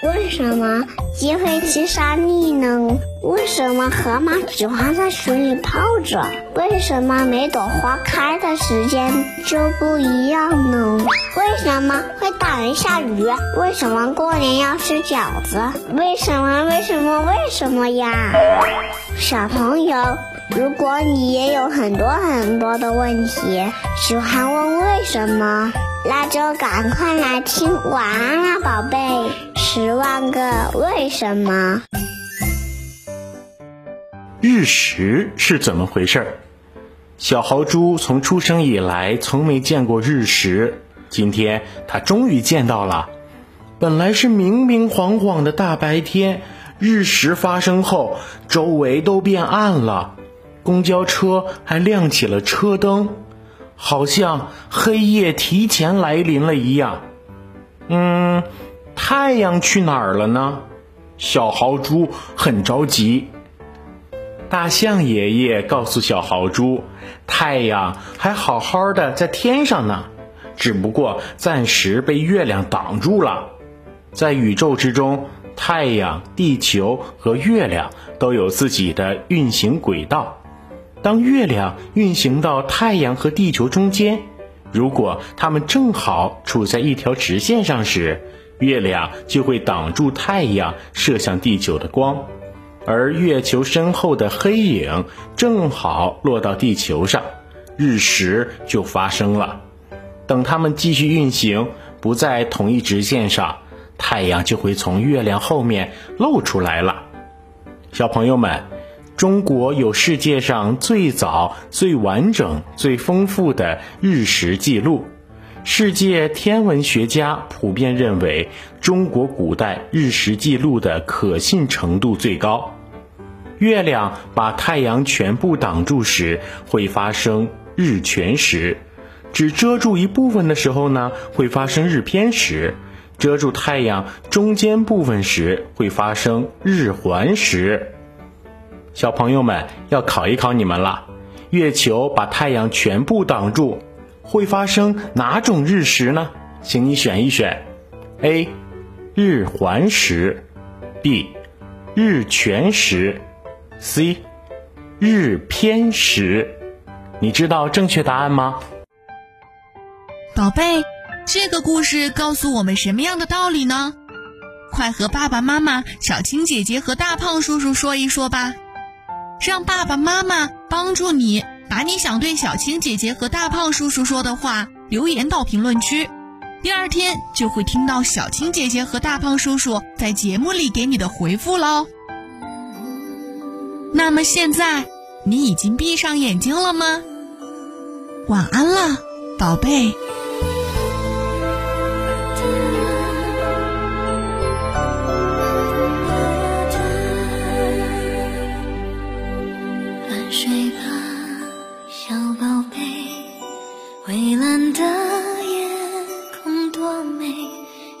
为什么鸡会吃沙粒呢？为什么河马喜欢在水里泡着？为什么每朵花开的时间就不一样呢？为什么会打雷下雨？为什么过年要吃饺子？为什么？为什么？为什么呀？小朋友，如果你也有很多很多的问题，喜欢问为什么，那就赶快来听《晚安啦，宝贝》。十万个为什么？日食是怎么回事？小豪猪从出生以来从没见过日食，今天它终于见到了。本来是明明晃晃的大白天，日食发生后，周围都变暗了，公交车还亮起了车灯，好像黑夜提前来临了一样。嗯。太阳去哪儿了呢？小豪猪很着急。大象爷爷告诉小豪猪，太阳还好好的在天上呢，只不过暂时被月亮挡住了。在宇宙之中，太阳、地球和月亮都有自己的运行轨道。当月亮运行到太阳和地球中间，如果它们正好处在一条直线上时，月亮就会挡住太阳射向地球的光，而月球身后的黑影正好落到地球上，日食就发生了。等它们继续运行，不在同一直线上，太阳就会从月亮后面露出来了。小朋友们，中国有世界上最早、最完整、最丰富的日食记录。世界天文学家普遍认为，中国古代日食记录的可信程度最高。月亮把太阳全部挡住时，会发生日全食；只遮住一部分的时候呢，会发生日偏食；遮住太阳中间部分时，会发生日环食。小朋友们，要考一考你们了：月球把太阳全部挡住。会发生哪种日食呢？请你选一选：A. 日环食；B. 日全食；C. 日偏食。你知道正确答案吗？宝贝，这个故事告诉我们什么样的道理呢？快和爸爸妈妈、小青姐姐和大胖叔叔说一说吧，让爸爸妈妈帮助你。把你想对小青姐姐和大胖叔叔说的话留言到评论区，第二天就会听到小青姐姐和大胖叔叔在节目里给你的回复喽。那么现在你已经闭上眼睛了吗？晚安了，宝贝。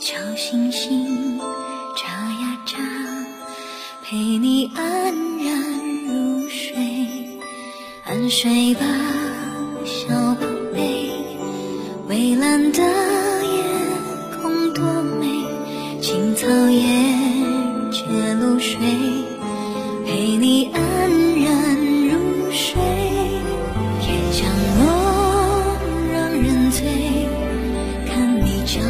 小星星眨呀眨，陪你安然入睡，安睡吧，小宝贝。蔚蓝的夜空多美，青草也觉露水，陪你安然入睡。天降落，让人醉，看你娇。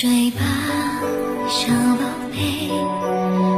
睡吧小宝贝。